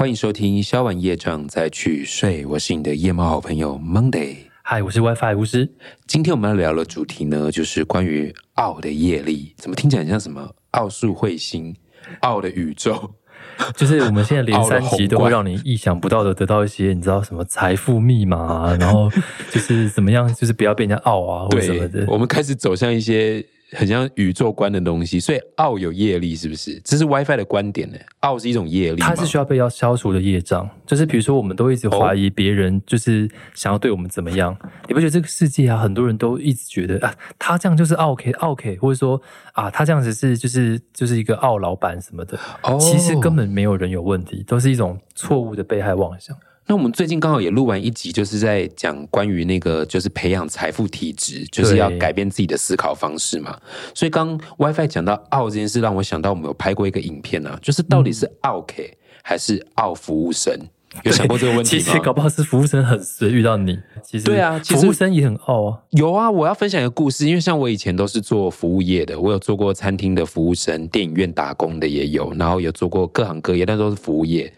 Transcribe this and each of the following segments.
欢迎收听消完夜障再去睡，我是你的夜猫好朋友 Monday。嗨，我是 WiFi 巫师。今天我们要聊的主题呢，就是关于奥的业力，怎么听起来很像什么奥数彗星、奥的宇宙？就是我们现在连三集都会让你意想不到的得到一些，你知道什么财富密码啊，然后就是怎么样，就是不要被人家傲啊或者什么的。我们开始走向一些很像宇宙观的东西，所以奥有业力，是不是？这是 WiFi 的观点呢？奥是一种业力吗，它是需要被要消除的业障，就是比如说，我们都一直怀疑别人，就是想要对我们怎么样。你不觉得这个世界啊，很多人都一直觉得啊，他这样就是 OK OK，或者说啊，他这样子是就是就是一个傲老板什么的。哦其实根本没有人有问题，都是一种错误的被害妄想。那我们最近刚好也录完一集，就是在讲关于那个就是培养财富体质，就是要改变自己的思考方式嘛。所以刚 WiFi 讲到奥这件事，让我想到我们有拍过一个影片啊，就是到底是奥 K 还是奥服务生？有想过这个问题吗？其实搞不好是服务生很随遇到你，其实对啊其实服务生也很傲啊。有啊，我要分享一个故事，因为像我以前都是做服务业的，我有做过餐厅的服务生，电影院打工的也有，然后有做过各行各业，但都是服务业。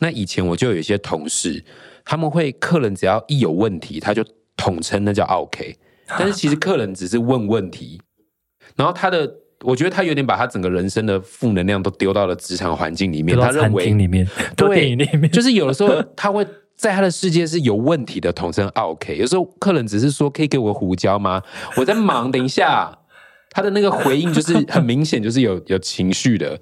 那以前我就有一些同事，他们会客人只要一有问题，他就统称那叫 OK，但是其实客人只是问问题，然后他的。我觉得他有点把他整个人生的负能量都丢到了职场环境里面，他认为对就是有的时候他会在他的世界是有问题的，统称 OK。有时候客人只是说可以给我胡椒吗？我在忙，等一下。他的那个回应就是很明显，就是有 有情绪的。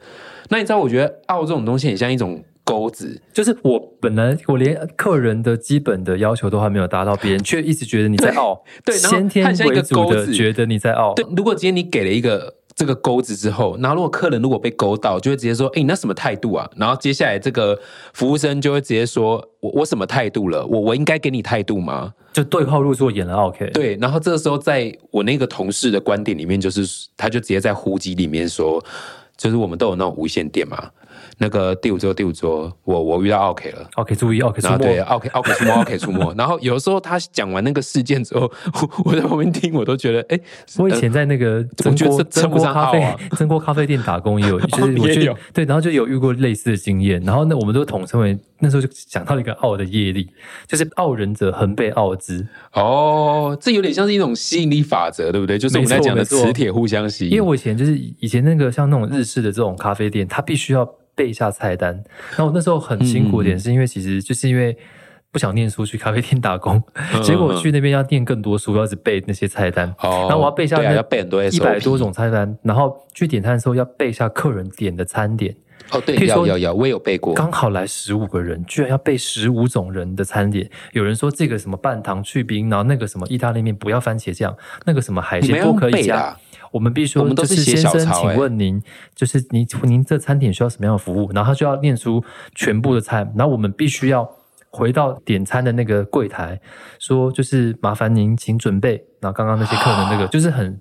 那你知道，我觉得傲这种东西很像一种钩子，就是我本来我连客人的基本的要求都还没有达到，别人却一直觉得你在傲，对然后先天为主的觉得你在傲，对，如果今天你给了一个这个钩子之后，然后如果客人如果被勾到，就会直接说：“哎、你那什么态度啊？”然后接下来这个服务生就会直接说：“我我什么态度了？我我应该给你态度吗？”就对号入座演了 OK。对，然后这个时候，在我那个同事的观点里面，就是他就直接在呼机里面说，就是我们都有那种无线电嘛，那个第五桌第五桌，我我遇到 OK 了。OK，注意 OK 出然后对没。，OK OK 出没，OK 出没。然后有时候他讲完那个事件之后，我 我在旁边听，我都觉得，哎，我以前在那个蒸锅蒸锅咖啡蒸锅咖啡店打工也有，就是 我有对，然后就有遇过类似的经验，然后那，我们都统称为那时候就讲到一个傲的业力，就是傲人者恒被傲之。哦，这有点像是一种吸引力法则，对不对？就是我们在讲的磁铁互相吸引。因为我以前就是以前那个像那种日式的这种咖啡店，它必须要背一下菜单。然后我那时候很辛苦一点，是因为其实就是因为不想念书，去咖啡店打工，结果我去那边要念更多书，要一直背那些菜单。哦然后我要背下要背很多一百多种菜单，然后去点餐的时候要背下客人点的餐点。哦，对，譬如说要要要，我也有背过。刚好来十五个人，居然要背十五种人的餐点。有人说这个什么半糖去冰，然后那个什么意大利面不要番茄酱，那个什么海鲜不可以加。我们必须说，我们都就是先生，请问您，就是您您这餐点需要什么样的服务？然后他就要念出全部的菜，然后我们必须要回到点餐的那个柜台，说就是麻烦您请准备。然后刚刚那些客人那个 就是很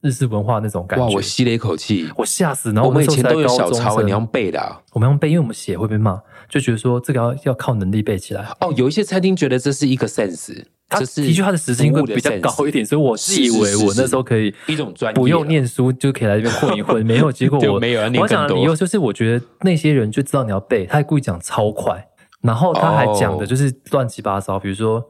日式文化那种感觉哇，我吸了一口气。我吓死。然后我们以前都有小抄，生你要背的啊。我们用背，因为我们写会被骂，就觉得说这个要要靠能力背起来。哦，有一些餐厅觉得这是一个 sense，他这是的确他的时薪会比较高一点，所以我自以为我那时候可以一种专业不用念书就可以来这边混一混，没有结果我没有要念我讲的理由就是，我觉得那些人就知道你要背，他还故意讲超快，然后他还讲的就是乱七八糟，比如说。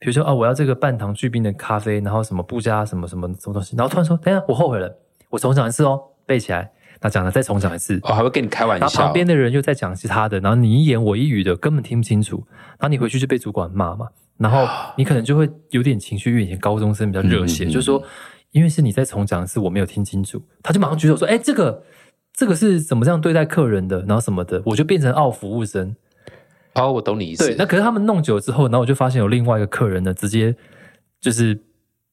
比如说啊，我要这个半糖去冰的咖啡，然后什么不加什么什么什么东西，然后突然说，等一下我后悔了，我重讲一次哦，背起来。那讲了再重讲一次，哦，还会跟你开玩笑。然后旁边的人又在讲其他的，然后你一言我一语的，根本听不清楚。然后你回去就被主管骂嘛，然后你可能就会有点情绪，因为以前高中生比较热血，嗯嗯嗯就是说，因为是你在重讲一次，我没有听清楚，他就马上举手说：“哎，这个这个是怎么这样对待客人的？”然后什么的，我就变成傲服务生。好，我懂你意思。对，那可是他们弄久之后，然后我就发现有另外一个客人呢，直接就是。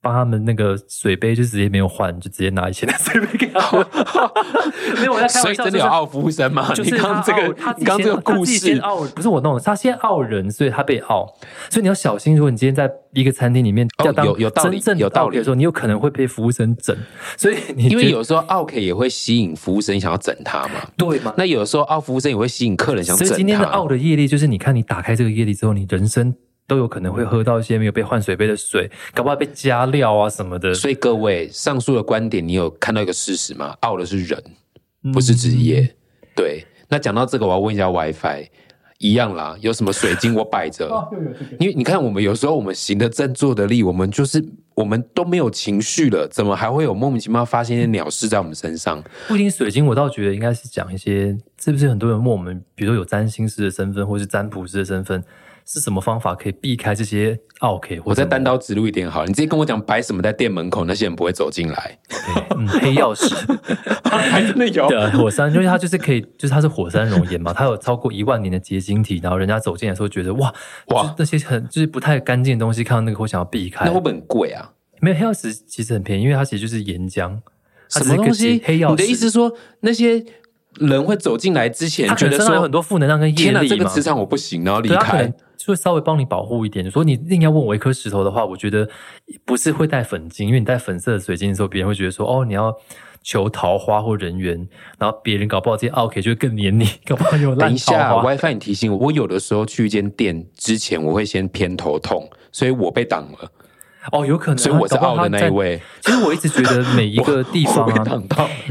帮他们那个水杯就直接没有换，就直接拿以前的水杯给他们。没有，我在开所玩笑，就是以真的有傲服务生吗？就是你刚刚这个，刚刚这个故事，傲，不是我弄的，他先傲人，所以他被傲，所以你要小心。如果你今天在一个餐厅里面哦要当有有道理真正的有道理的时候，你有可能会被服务生整，所以你因为有时候 OK 也会吸引服务生想要整他嘛。对吗？那有的时候傲服务生也会吸引客人想整他。所以今天的傲的业力，就是你看你打开这个业力之后，你人生都有可能会喝到一些没有被换水杯的水，搞不好被加料啊什么的。所以各位，上述的观点，你有看到一个事实吗？傲的是人，不是职业。对。那讲到这个，我要问一下 WiFi，一样啦，有什么水晶我摆着，因为你看我们有时候我们行得正坐得立，我们就是我们都没有情绪了，怎么还会有莫名其妙发现一些鸟事在我们身上？不一定水晶，我倒觉得应该是讲一些，是不是很多人问我们，比如说有占星师的身份，或是占卜师的身份，是什么方法可以避开这些 OK？我再单刀直入一点好了，你直接跟我讲摆什么在店门口，那些人不会走进来。嗯黑曜石 还真的有的火山，因为它就是可以，就是它是火山熔岩嘛，它有超过一万年的结晶体，然后人家走进来的时候觉得哇哇哇，那些很就是不太干净的东西，看到那个会想要避开那。会不会很贵啊？没有黑曜石其实很便宜，因为它其实就是岩浆。什么东西？黑曜石？你的意思是说那些人会走进来之前觉得说很多负能量跟业力嘛？这个磁场我不行，然后离开能。就会稍微帮你保护一点。说你硬要问我一颗石头的话，我觉得不是会带粉晶，因为你带粉色的水晶的时候，别人会觉得说哦，你要求桃花或人缘，然后别人搞不好这些 OK 就会更黏你，搞不好有烂等一下。，WiFi 你提醒我，我有的时候去一间店之前，我会先偏头痛，所以我被挡了，哦，有可能啊，所以我是傲的那一位。其实我一直觉得每一个地方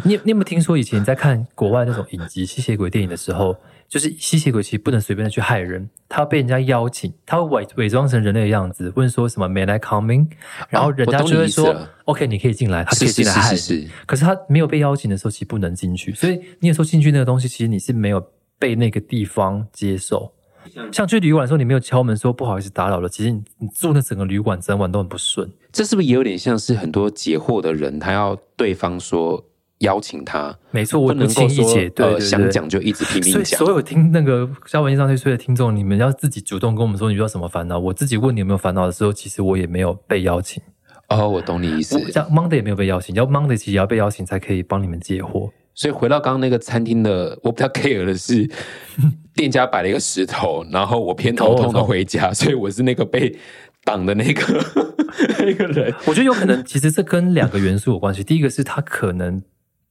你你有没有听说以前在看国外那种影集吸血鬼电影的时候，就是吸血鬼其实不能随便的去害人，他要被人家邀请，他会伪伪装成人类的样子，问说什么 “May I come in”，然后人家就会说 “OK，你可以进来”，他可以进来害你。是是是，可是他没有被邀请的时候，其实不能进去，所以你有时候进去那个东西，其实你是没有被那个地方接受。像去旅馆的时候，你没有敲门说不好意思打扰了，其实你你住那整个旅馆整晚都很不顺。这是不是也有点像是很多解惑的人，他要对方说邀请他，没错，我不能够说轻易解，对呃对对，想讲就一直拼 命讲以所。有听那个消文上去睡的听众，你们要自己主动跟我们说你遇到什么烦恼。我自己问你有没有烦恼的时候，其实我也没有被邀请。哦，我懂你意思我。像 Monday 也没有被邀请，要 Monday 其实也要被邀请才可以帮你们解惑。所以回到刚刚那个餐厅的，我比较 care 的是，店家摆了一个石头，然后我偏头痛的回家，所以我是那个被挡的那个 那个人。我觉得有可能，其实这跟两个元素有关系。第一个是他可能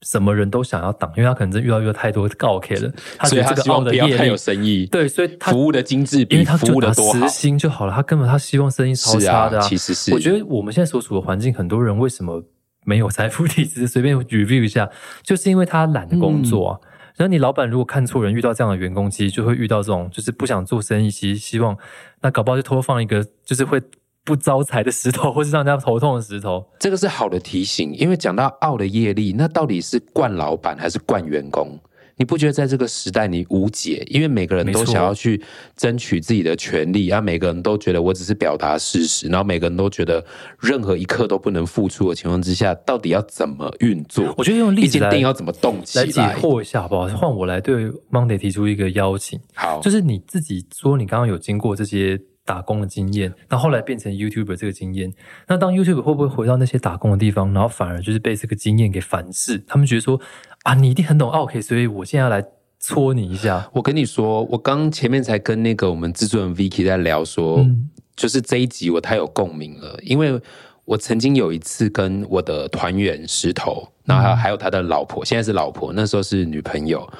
什么人都想要挡，因为他可能真遇到遇到太多告 K 了，他所以他希望不要太有生意，对，所以他服务的精致因为他服务的多好实。心就好了，他根本他希望生意超是差的啊，其实是我觉得我们现在所处的环境，很多人为什么没有财富体质？随便 review 一下，就是因为他懒得工作啊。然后你老板如果看错人，遇到这样的员工，其实就会遇到这种就是不想做生意，其实希望那搞不好就偷放一个就是会不招财的石头，或是让人家头痛的石头。这个是好的提醒，因为讲到傲的业力，那到底是惯老板还是惯员工？你不觉得在这个时代你无解？因为每个人都想要去争取自己的权利，啊，每个人都觉得我只是表达事实，然后每个人都觉得任何一刻都不能付出的情况之下，到底要怎么运作？我觉得用例子来店要怎么动起来解来？惑一下好不好？换我来对 Monday 提出一个邀请，好，就是你自己说你刚刚有经过这些打工的经验，那后来变成 YouTuber 这个经验，那当 YouTuber 会不会回到那些打工的地方，然后反而就是被这个经验给反噬？他们觉得说啊，你一定很懂 OK，所以我现在要来戳你一下。我跟你说，我刚前面才跟那个我们制作人 Vicky 在聊说，嗯就是这一集我太有共鸣了，因为我曾经有一次跟我的团员石头，然后还有还有他的老婆，现在是老婆，那时候是女朋友，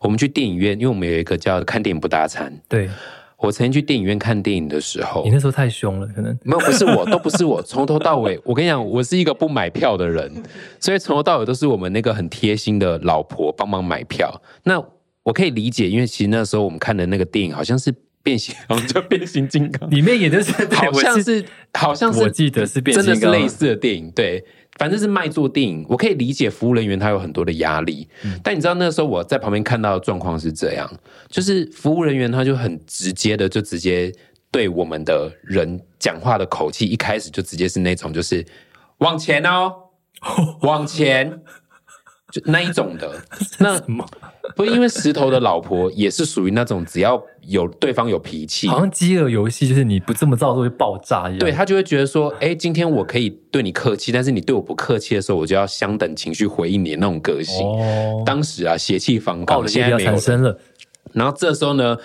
我们去电影院，因为我们有一个叫看电影不搭餐。对我曾经去电影院看电影的时候你，那时候太凶了，可能没有，不是我，都不是我，从头到尾，我跟你讲，我是一个不买票的人，所以从头到尾都是我们那个很贴心的老婆帮忙买票。那我可以理解，因为其实那时候我们看的那个电影好像是变形，好像叫变形金刚，里面演的是，好像是好像是我记得是变真形金刚的是类似的电影，对，反正是卖座电影。我可以理解服务人员他有很多的压力，嗯但你知道那时候我在旁边看到的状况是这样，就是服务人员他就很直接的就直接对我们的人讲话的口气，一开始就直接是那种就是往前哦，往前。就那一种的，那？不是因为石头的老婆也是属于那种只要有对方有脾气，好像饥饿游戏，就是你不这么造就会爆炸一样。对他就会觉得说，哎，今天我可以对你客气，但是你对我不客气的时候，我就要相等情绪回应你的那种个性。哦，当时啊，血气方傲刚，现在没有。产生了。然后这时候呢，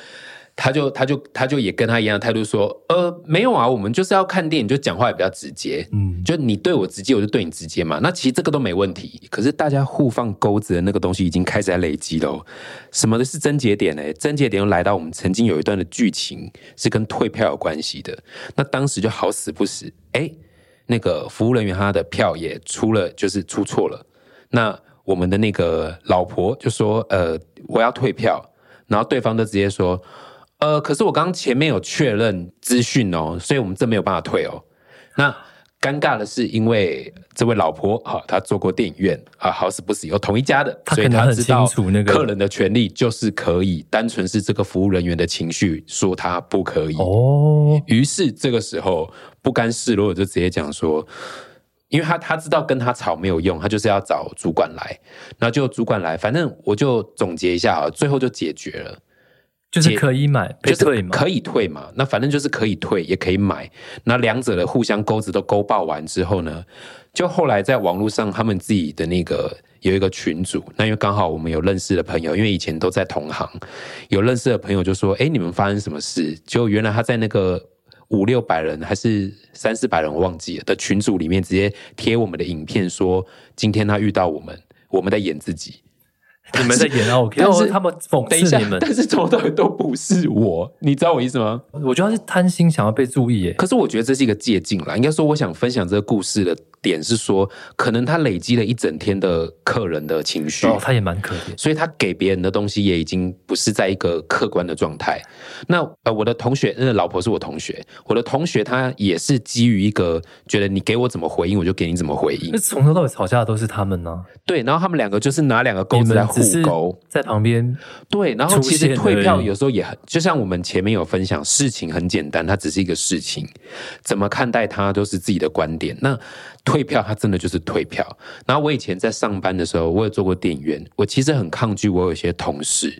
他就他就他就也跟他一样的态度说，呃，没有啊，我们就是要看电影，就讲话也比较直接。嗯，就你对我直接，我就对你直接嘛。那其实这个都没问题。可是大家互放钩子的那个东西已经开始在累积了哦。什么的是症结点呢？症结点又来到我们曾经有一段的剧情是跟退票有关系的。那当时就好死不死，哎，那个服务人员他的票也出了，就是出错了。那我们的那个老婆就说：“呃，我要退票。”然后对方就直接说：“呃，可是我刚刚前面有确认资讯哦，所以我们这没有办法退哦。那尴尬的是，因为这位老婆哈，她做过电影院啊，好死不死有同一家的，所以她知道客人的权利就是可以，单纯是这个服务人员的情绪说他不可以。哦，于是这个时候不甘示弱，就直接讲说，因为他他知道跟他吵没有用，他就是要找主管来，然后就主管来，反正我就总结一下啊，最后就解决了。就是可以买可以就是退嘛，可以退嘛，那反正就是可以退，也可以买。那两者的互相钩子都勾爆完之后呢，就后来在网络上他们自己的那个有一个群组，那因为刚好我们有认识的朋友，因为以前都在同行，有认识的朋友就说：“哎，你们发生什么事？”就原来他在那个五六百人还是三四百人，我忘记了的群组里面直接贴我们的影片，说今天他遇到我们，我们在演自己。你们在演 OK，但是他们讽刺你们，但是从头到尾都不是我，你知道我意思吗？我觉得他是贪心想要被注意耶。可是我觉得这是一个借鉴啦，应该说我想分享这个故事的点是说，可能他累积了一整天的客人的情绪。哦，他也蛮可怜。所以他给别人的东西也已经不是在一个客观的状态。那呃，我的同学，那老婆是我同学，我的同学他也是基于一个觉得你给我怎么回应，我就给你怎么回应那。从头到尾吵架的都是他们呢、对，然后他们两个就是拿两个钩子在互们只是勾。在旁边，对，然后其实退票有时候也很，就像我们前面有分享，事情很简单，它只是一个事情，怎么看待它都是自己的观点。那退票，它真的就是退票。然后我以前在上班的时候，我也做过电影院，我其实很抗拒，我有一些同事。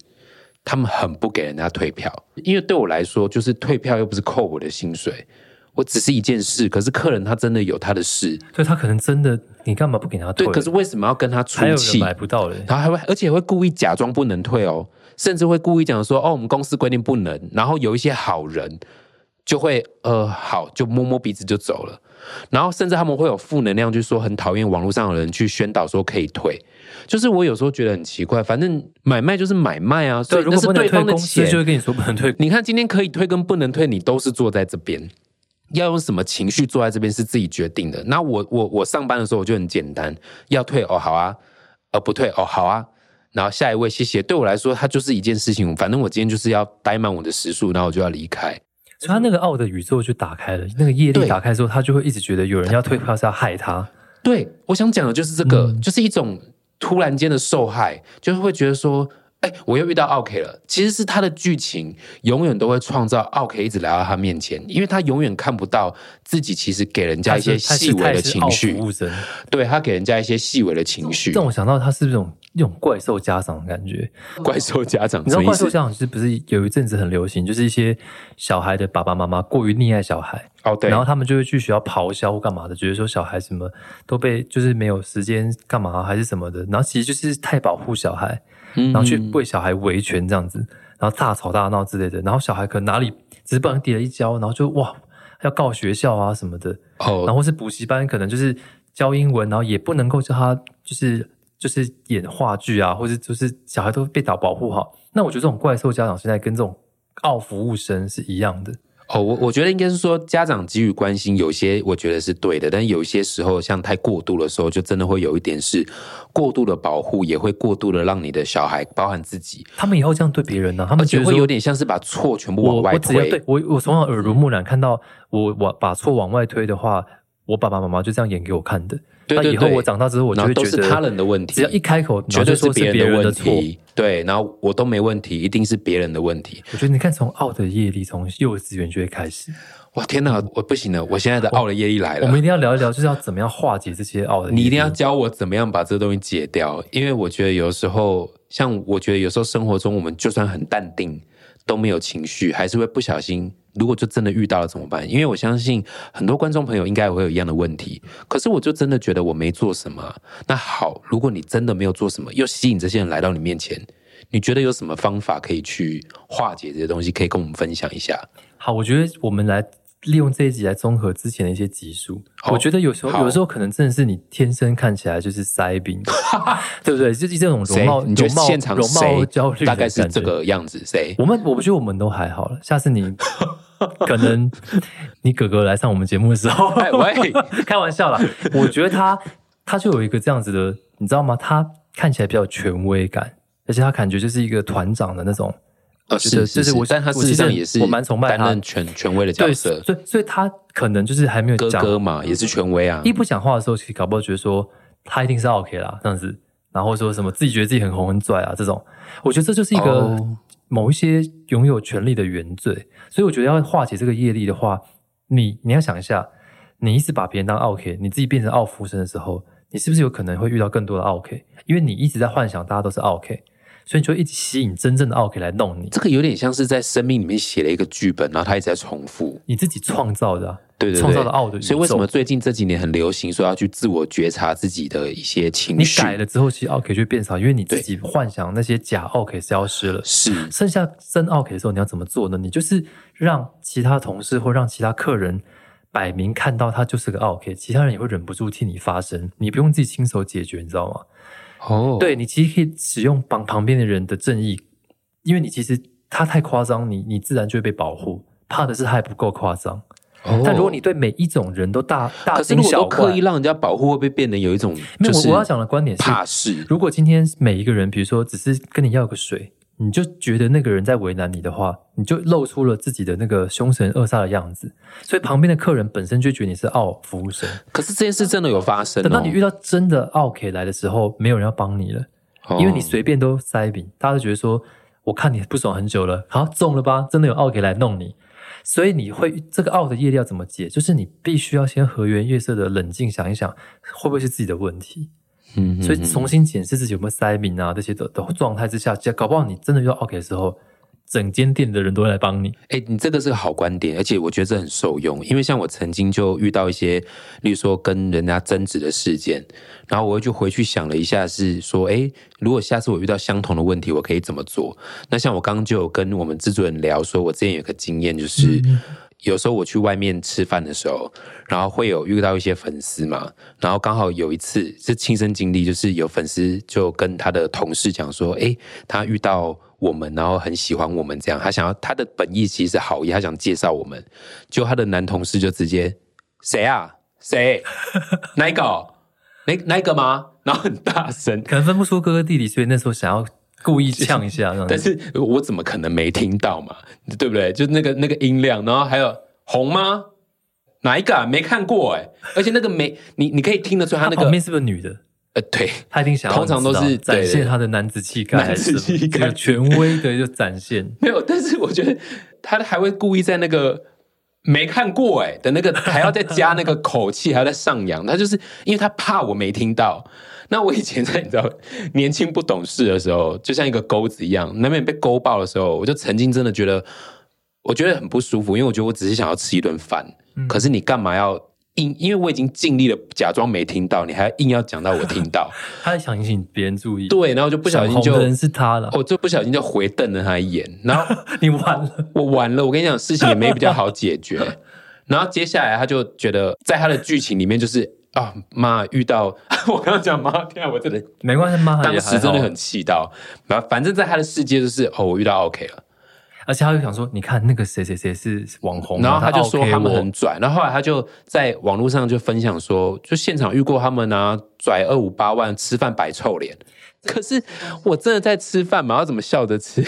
他们很不给人家退票，因为对我来说，就是退票又不是扣我的薪水，我只是一件事。可是客人他真的有他的事，所以他可能真的，你干嘛不给他退？对，可是为什么要跟他出气？买不到嘞。然后还会，而且会故意假装不能退哦，甚至会故意讲说，哦，我们公司规定不能。然后有一些好人就会，呃，好，就摸摸鼻子就走了。然后甚至他们会有负能量，就说很讨厌网络上的人去宣导说可以退。就是我有时候觉得很奇怪，反正买卖就是买卖啊，所对，以那是对方的钱就。会跟你说不能退。你看今天可以退跟不能退，你都是坐在这边，要用什么情绪坐在这边是自己决定的。那我我我上班的时候我就很简单，要退哦好啊，呃不退哦好啊，然后下一位谢谢。对我来说，它就是一件事情，反正我今天就是要待满我的时数，然后我就要离开。所以他那个奥的宇宙就打开了，那个业力打开之后，他就会一直觉得有人要退票是要害他。对我想讲的就是这个，嗯就是一种突然间的受害，就是会觉得说。哎，我又遇到奥 K 了。其实是他的剧情永远都会创造奥 K 一直来到他面前，因为他永远看不到自己其实给人家一些细微的情绪对他给人家一些细微的情绪。让我想到他是这种一种怪兽家长的感觉。怪兽家长你知道？怪兽家长是不是有一阵子很流行，就是一些小孩的爸爸妈妈过于溺爱小孩，哦，对，然后他们就会去学校咆哮或干嘛的，觉得说小孩什么都被就是没有时间干嘛还是什么的，然后其实就是太保护小孩，然然后去为小孩维权这样子，然后大吵大闹之类的，然后小孩可能哪里只是不小心跌了一跤，然后就哇要告学校啊什么的，然后是补习班可能就是教英文，然后也不能够叫他就是就是演话剧啊，或者就是小孩都被打保护好。那我觉得这种怪兽家长现在跟这种傲服务生是一样的。哦，我我觉得应该是说家长给予关心，有些我觉得是对的，但有些时候像太过度的时候，就真的会有一点是过度的保护，也会过度的让你的小孩，包含自己，他们以后这样对别人呢、他们觉得会有点像是把错全部往外推。对我我从小耳濡目染，看到我我把错往外推的话，我爸爸妈妈就这样演给我看的。那以后我长大之后，我就会觉得都是他人的问题，只要一开口，绝对是别人的问。题。对，然后我都没问题，一定是别人的问题。我觉得你看，从奥的业力从幼稚园就会开始。哇，天哪，我不行了，我现在的傲的业力来了。我们一定要聊一聊，就是要怎么样化解这些奥的。你一定要教我怎么样把这东西解掉，因为我觉得有时候，像我觉得有时候生活中，我们就算很淡定，都没有情绪，还是会不小心。如果就真的遇到了怎么办？因为我相信很多观众朋友应该也会有一样的问题。可是我就真的觉得我没做什么啊。那好，如果你真的没有做什么，又吸引这些人来到你面前，你觉得有什么方法可以去化解这些东西？可以跟我们分享一下？好，我觉得我们来利用这一集来综合之前的一些集数。好我觉得有时候有时候可能真的是你天生看起来就是塞宾，对不对？就是这种容貌？你貌得现场容貌焦虑大概是这个样子？谁？我们我不觉得我们都还好了，下次你 可能你哥哥来上我们节目的时候，哎喂，开玩笑啦。我觉得他他就有一个这样子的，你知道吗？他看起来比较权威感，而且他感觉就是一个团长的那种。呃，是是是，但他事实上也是我蛮崇拜他。权权威的角色，所以所以他可能就是还没有哥哥嘛，也是权威啊。一不讲话的时候，其实搞不好觉得说他一定是 OK 啦，这样子，然后说什么自己觉得自己很红很拽啊，这种，我觉得这就是一个某一些拥有权利的原罪。所以我觉得要化解这个业力的话，你你要想一下，你一直把别人当 OK，你自己变成奥夫生的时候，你是不是有可能会遇到更多的 OK？因为你一直在幻想大家都是 OK。所以你就一直吸引真正的 OK 来弄你，这个有点像是在生命里面写了一个剧本，然后他一直在重复，你自己创造的，对对，创造的奥的。所以为什么最近这几年很流行说要去自我觉察自己的一些情绪？你改了之后，其实奥 K 就会变少，因为你自己幻想那些假奥 K 消失了，是剩下真奥 K 的时候，你要怎么做呢？你就是让其他同事或让其他客人摆明看到他就是个奥 K，其他人也会忍不住替你发声，你不用自己亲手解决，你知道吗？哦，对你其实可以使用旁旁边的人的正义，因为你其实他太夸张，你你自然就会被保护。怕的是他还不够夸张。但如果你对每一种人都大大惊小怪，刻意让人家保护，会不会变得有一种？没有，我要讲的观点是怕事。如果今天每一个人，比如说只是跟你要个水。你就觉得那个人在为难你的话，你就露出了自己的那个凶神恶煞的样子，所以旁边的客人本身就觉得你是傲服务生。可是这件事真的有发生。等到你遇到真的傲 K 来的时候，没有人要帮你了，因为你随便都塞饼，大家都觉得说，我看你不爽很久了，好中了吧？真的有傲 K 来弄你，所以你会这个 out 的业力要怎么解？就是你必须要先和颜悦色的冷静想一想，会不会是自己的问题？嗯，所以重新检视自己有没有塞敏啊这些的的状态之下，搞不好你真的遇到 OK 的时候，整间店的人都会来帮你。哎，你这个是个好观点，而且我觉得这很受用。因为像我曾经就遇到一些，例如说跟人家争执的事件，然后我就回去想了一下，是说，哎，如果下次我遇到相同的问题，我可以怎么做？那像我刚刚就有跟我们制作人聊，说我之前有个经验就是。有时候我去外面吃饭的时候，然后会有遇到一些粉丝嘛，然后刚好有一次是亲身经历，就是有粉丝就跟他的同事讲说，哎，他遇到我们，然后很喜欢我们，这样他想要他的本意其实是好意，他想介绍我们，就他的男同事就直接谁啊谁哪一个哪哪一个吗？然后很大声，可能分不出哥哥弟弟，所以那时候想要。故意呛一下，但是我怎么可能没听到嘛？对不对？就那个那个音量，然后还有红吗？哪一个啊？没看过哎！而且那个没你，你可以听得出他那个旁边是不是女的？呃，对，他一定想通常都是展现他的男子气概，男子气概，权威的就展现。没有，但是我觉得他还会故意在那个没看过哎的那个还要再加那个口气，还要再上扬。他就是因为他怕我没听到。那我以前在你知道年轻不懂事的时候，就像一个钩子一样，难免被勾爆的时候，我就曾经真的觉得，我觉得很不舒服，因为我觉得我只是想要吃一顿饭，可是你干嘛要硬？因为我已经尽力了，假装没听到，你还硬要讲到我听到，他想引起别人注意，对，然后就不小心就人是他了，我就不小心就回瞪了他一眼，然后 你完了，我完了，我跟你讲，事情也没比较好解决，然后接下来他就觉得，在他的剧情里面就是。啊妈！遇到 我刚刚讲妈，天啊，我真的没关系，妈当时真的很气到。然后反正在他的世界就是哦，我遇到 OK 了，而且他就想说，你看那个谁谁谁是网红，然后他就说他们很拽。然后后来他就在网络上就分享说，就现场遇过他们啊，拽二五八万吃饭摆臭脸。可是我真的在吃饭嘛，要怎么笑着吃？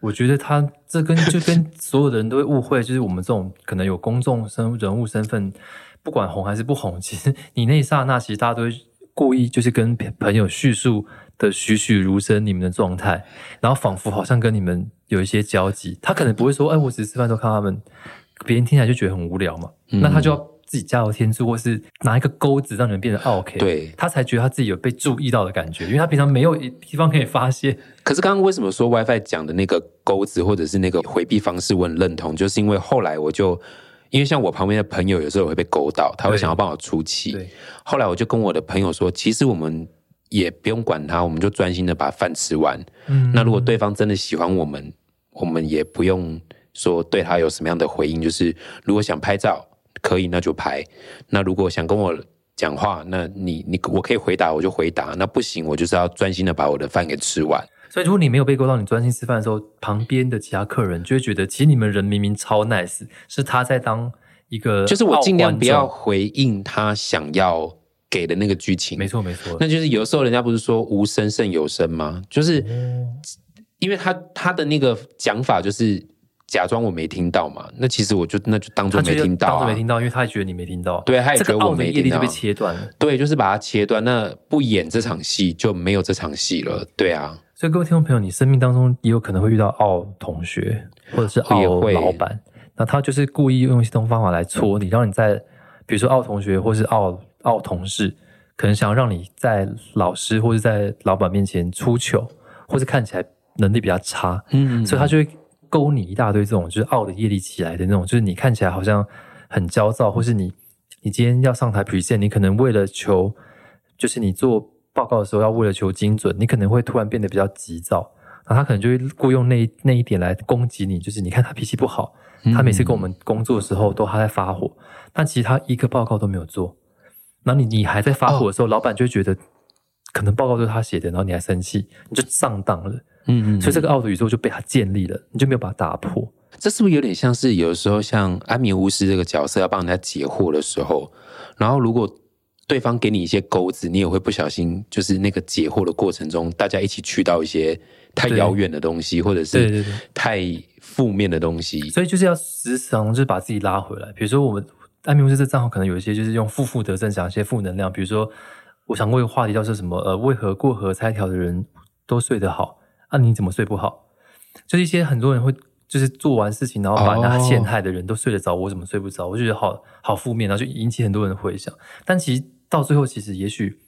我觉得他这跟就跟所有的人都会误会，就是我们这种可能有公众身人物身份。不管红还是不红，其实你那一刹那，其实大家都会故意就是跟朋友叙述的栩栩如生你们的状态，然后仿佛好像跟你们有一些交集。他可能不会说：“哎，我只是吃饭都看他们。”别人听起来就觉得很无聊嘛。那他就要自己加油添醋，或是拿一个钩子让你们变得 OK，对他才觉得他自己有被注意到的感觉，因为他平常没有地方可以发泄。可是刚刚为什么说 WiFi 讲的那个钩子或者是那个回避方式，我很认同，就是因为后来我就。因为像我旁边的朋友，有时候会被勾到，他会想要帮我出气。后来我就跟我的朋友说，其实我们也不用管他，我们就专心的把饭吃完。嗯，那如果对方真的喜欢我们，我们也不用说对他有什么样的回应。就是如果想拍照，可以那就拍；那如果想跟我讲话，那你你我可以回答我就回答。那不行，我就是要专心的把我的饭给吃完。所以，如果你没有被勾到，你专心吃饭的时候，旁边的其他客人就会觉得，其实你们人明明超 nice，是他在当一个，就是我尽量不要回应他想要给的那个剧情。没错，没错。那就是有时候人家不是说无声胜有声吗？就是因为他他的那个讲法就是假装我没听到嘛，那其实我就那就当做没听到、啊，当做没听到，因为他也觉得你没听到。对，他也觉得我没听到，被切断了。对，就是把它切断，那不演这场戏就没有这场戏了，对啊，所以各位听众朋友，你生命当中也有可能会遇到奥同学或者是奥老板，那他就是故意用一些方法来戳你，让你在比如说奥同学或是奥奥同事，可能想要让你在老师或者在老板面前出糗，或是看起来能力比较差，嗯。所以他就会勾你一大堆这种就是傲的业力起来的那种，就是你看起来好像很焦躁，或是你你今天要上台 present，你可能为了求，就是你做报告的时候要为了求精准，你可能会突然变得比较急躁，然后他可能就会故意用那那一点来攻击你，就是你看他脾气不好，他每次跟我们工作的时候都他在发火，但其实他一个报告都没有做，然后你你还在发火的时候，老板就会觉得可能报告都是他写的，然后你还生气，你就上当了。嗯嗯，所以这个奥的宇宙就被他建立了，你就没有把它打破。这是不是有点像是有时候像安眠巫师这个角色要帮人家解惑的时候，然后如果对方给你一些钩子，你也会不小心就是那个解惑的过程中，大家一起去到一些太遥远的东西，或者是对对对太负面的东西。所以就是要时常就是把自己拉回来。比如说我们安眠巫师这账号可能有一些就是用负负得正，讲一些负能量。比如说我想过一个话题叫做什么？呃，为何过河拆桥的人都睡得好？啊，你怎么睡不好？就是一些很多人会就是做完事情，然后把人家哦陷害的人都睡得着，我怎么睡不着？我就觉得好好负面，然后就引起很多人的回想。但其实到最后，其实也许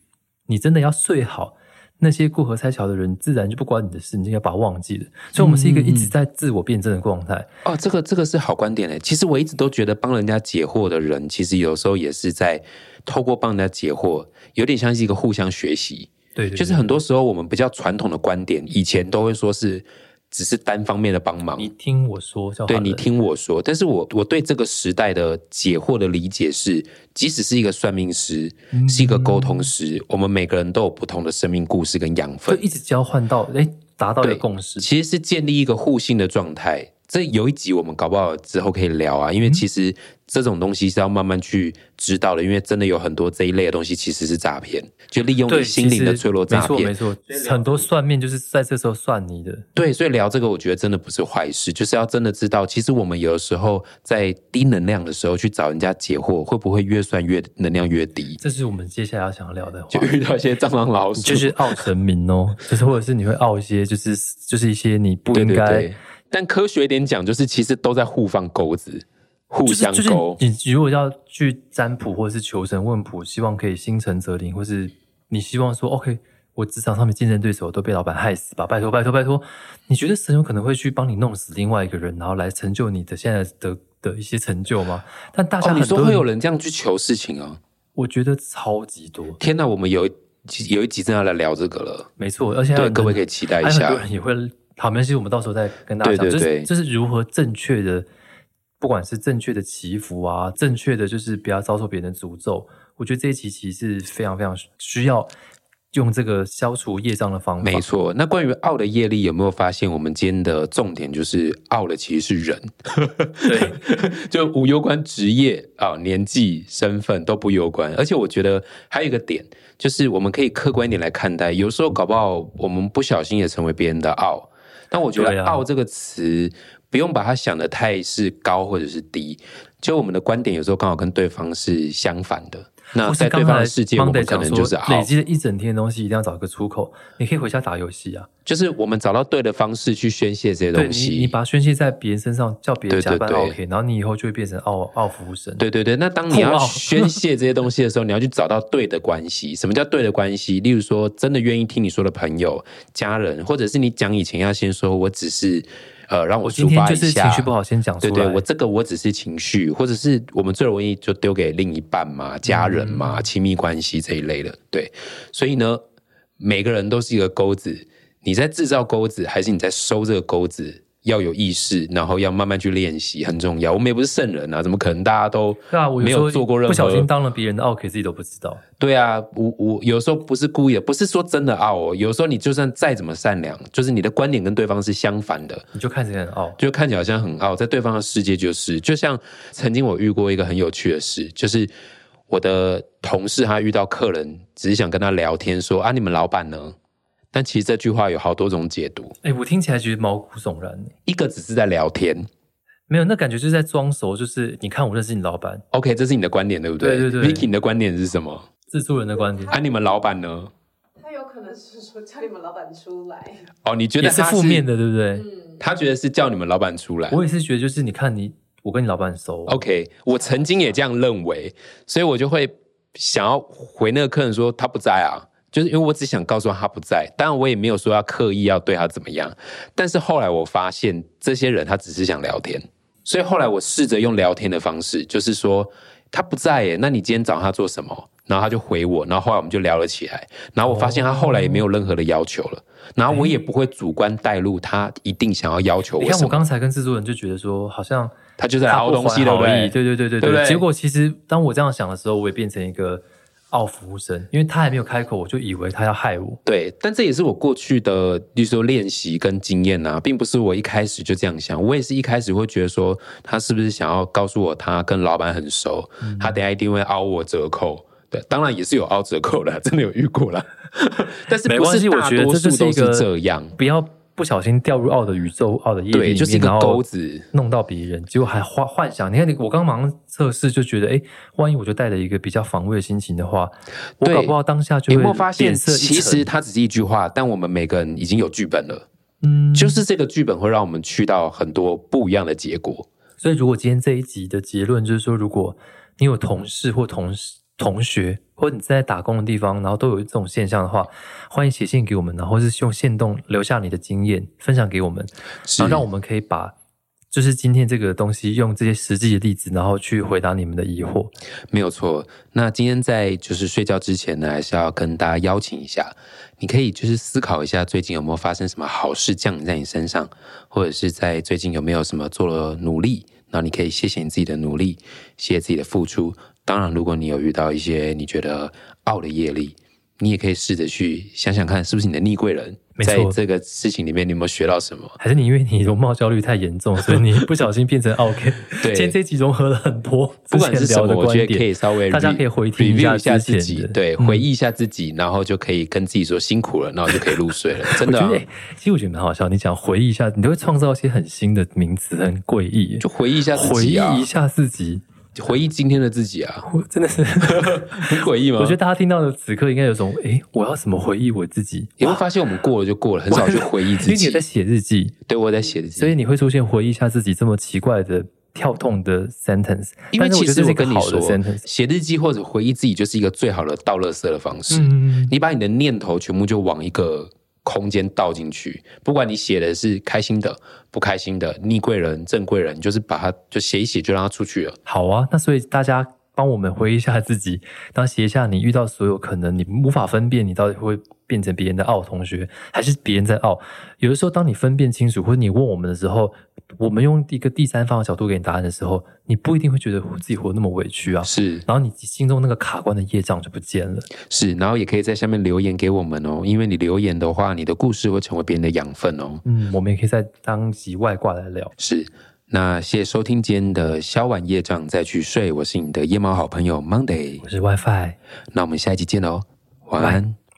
你真的要睡好，那些过河拆桥的人自然就不关你的事，你就要把它忘记了。所以，我们是一个一直在自我辩证的状态。哦，这个这个是好观点诶。其实我一直都觉得帮人家解惑的人，其实有时候也是在透过帮人家解惑，有点像是一个互相学习。对对对就是很多时候我们比较传统的观点，以前都会说是只是单方面的帮忙，你听我说。对你听我说。但是我我对这个时代的解惑的理解是，即使是一个算命师，嗯是一个沟通师，我们每个人都有不同的生命故事跟养就分，一直交换到哎，达到一个共识。其实是建立一个互信的状态。这有一集我们搞不好之后可以聊啊，嗯因为其实这种东西是要慢慢去知道的，因为真的有很多这一类的东西其实是诈骗，就利用，你心灵的脆弱诈骗没。错没错，很多算命就是在这时候算你的。对，所以聊这个，我觉得真的不是坏事，就是要真的知道，其实我们有的时候在低能量的时候去找人家解惑，会不会越算越能量越低？这是我们接下来要想要聊的话就，遇到一些蟑螂老鼠，就是傲神明哦，就是或者是你会傲一些，就是就是一些你不对应该，对对。但科学一点讲，就是其实都在互放钩子，互相就是就是。你你如果要去占卜或者是求神问卜，希望可以心诚则灵，或是你希望说 OK，我职场上面竞争对手都被老板害死吧，拜托拜托拜托，你觉得神有可能会去帮你弄死另外一个人，然后来成就你的现在的的一些成就吗？但大家哦，你很多说会有人这样去求事情啊？我觉得超级多，天哪，我们有一有一集真的要来聊这个了，没错，而且对，各位可以期待一下还有很多。人也会，好，没关系，我们到时候再跟大家讲，对对对就是就是如何正确的，不管是正确的祈福啊，正确的就是不要遭受别人的诅咒。我觉得这一期其实是非常非常需要用这个消除业障的方法。没错，那关于傲的业力，有没有发现我们今天的重点就是傲的其实是人，对，就无攸关职业啊、年纪、身份都不攸关。而且我觉得还有一个点，就是我们可以客观一点来看待，有时候搞不好我们不小心也成为别人的傲。但我觉得“对啊傲”这个词，不用把它想的太是高或者是低，就我们的观点有时候刚好跟对方是相反的。那在对方的世界，我们可能就是傲累。积了一整天的东西，一定要找一个出口。你可以回家打游戏啊，就是我们找到对的方式去宣泄这些，东西。你把它宣泄在别人身上，叫别人对对加班对 OK，然后你以后就会变成傲傲服务生。对对对，那当你要宣泄这些东西的时候，你要去找到对的关系。什么叫对的关系？例如说，真的愿意听你说的朋友、家人，或者是你讲以前要先说，我只是呃让我抒天就是发一下，情绪不好，先讲出来。对对，我这个我只是情绪，或者是我们最容易就丢给另一半嘛、家人嘛、亲密关系这一类的。对，所以呢，每个人都是一个钩子，你在制造钩子，还是你在收这个钩子？要有意识，然后要慢慢去练习，很重要。我们也不是圣人啊，怎么可能大家都没有做过任何不小心当了别人的 OK，自己都不知道。对啊，我我有时候不是故意的，不是说真的傲哦。有时候你就算再怎么善良，就是你的观点跟对方是相反的，你就看起来很傲。就看起来好像很傲，在对方的世界就是，就像曾经我遇过一个很有趣的事，就是我的同事他遇到客人，只是想跟他聊天说啊，你们老板呢？但其实这句话有好多种解读，哎，我听起来觉得毛骨悚然。一个只是在聊天，没有，那感觉就是在装熟，就是你看我认识你老板。OK，这是你的观点对不对？对对对 Vicky 你的观点是什么？自助人的观点啊，你们老板呢？他有可能是说叫你们老板出来，哦，你觉得也是他负面的，对不对？嗯，他觉得是叫你们老板出来。我也是觉得，就是你看你，我跟你老板熟 OK，我曾经也这样认为，所以我就会想要回那个客人说他不在啊，就是因为我只想告诉他他不在，当然我也没有说要刻意要对他怎么样，但是后来我发现这些人他只是想聊天，所以后来我试着用聊天的方式，就是说他不在耶，那你今天找他做什么？然后他就回我，然后后来我们就聊了起来，然后我发现他后来也没有任何的要求了，然后我也不会主观带入他一定想要要求你看，我刚才跟制作人就觉得说，好像他就在他凹东西，对？对？对对对对对？结果其实当我这样想的时候，我也变成一个傲服务生，因为他还没有开口，我就以为他要害我。对，但这也是我过去的，例如说练习跟经验啊，并不是我一开始就这样想。我也是一开始会觉得说，他是不是想要告诉我他跟老板很熟，嗯他等一下一定会凹我折扣。对，当然也是有凹折扣的，真的有遇过啦。但是不没关系，我觉得这是一个这样。不要不小心掉入奥的宇宙、奥的业力里对，就是一个钩子。弄到别人，结果还幻幻想。你看你，我刚马上测试就觉得，哎，万一我就带着一个比较防卫的心情的话，我搞不好当下就会有没有发现，其实它只是一句话，但我们每个人已经有剧本了。嗯，就是这个剧本会让我们去到很多不一样的结果。所以，如果今天这一集的结论就是说，如果你有同事或同事、同学，或者你在打工的地方，然后都有这种现象的话，欢迎写信给我们，然后是用线动留下你的经验，分享给我们，是然后让我们可以把就是今天这个东西用这些实际的例子，然后去回答你们的疑惑。没有错。那今天在就是睡觉之前呢，还是要跟大家邀请一下，你可以就是思考一下，最近有没有发生什么好事降临在你身上，或者是在最近有没有什么做了努力，那你可以谢谢你自己的努力，谢谢自己的付出。当然，如果你有遇到一些你觉得傲的业力，你也可以试着去想想看，是不是你的逆贵人，在这个事情里面你有没有学到什么？还是你因为你容貌焦虑太严重，所以你不小心变成 OK？对今天这集融合了很多不管是什么，我觉得可以稍微大家可以回听一下一下自己，的对，嗯回忆一下自己，然后就可以跟自己说辛苦了，然后就可以入睡了。真的其实我觉得蛮好笑。你讲回忆一下，你都会创造一些很新的名词，很诡异。就回忆一下自己回忆一下自己，回忆今天的自己啊，我真的是，很诡异吗？我觉得大家听到的此刻应该有种，诶，我要怎么回忆我自己？你会发现我们过了就过了，很少去回忆自己因为你有在。写日记，对，我在写日记，所以你会出现回忆一下自己这么奇怪的跳动的 sentence。因为其实我跟你说好的 sentence，，写日记或者回忆自己就是一个最好的倒垃圾的方式。嗯，你把你的念头全部就往一个空间倒进去，不管你写的是开心的、不开心的、逆贵人、正贵人，就是把它就写一写，就让它出去了。好啊。那所以大家帮我们回忆一下自己，当写一下你遇到所有可能你无法分辨你到底会变成别人的傲同学，还是别人在傲。有的时候，当你分辨清楚，或者你问我们的时候，我们用一个第三方的角度给你答案的时候，你不一定会觉得自己活得那么委屈啊。是然后你心中那个卡关的业障就不见了。是，然后也可以在下面留言给我们哦，因为你留言的话，你的故事会成为别人的养分哦。嗯，我们也可以在当集外挂来聊。是，那谢谢收听今天的消完夜障再去睡，我是你的夜猫好朋友 Monday，我是 WiFi。那我们下一集见喽，晚安。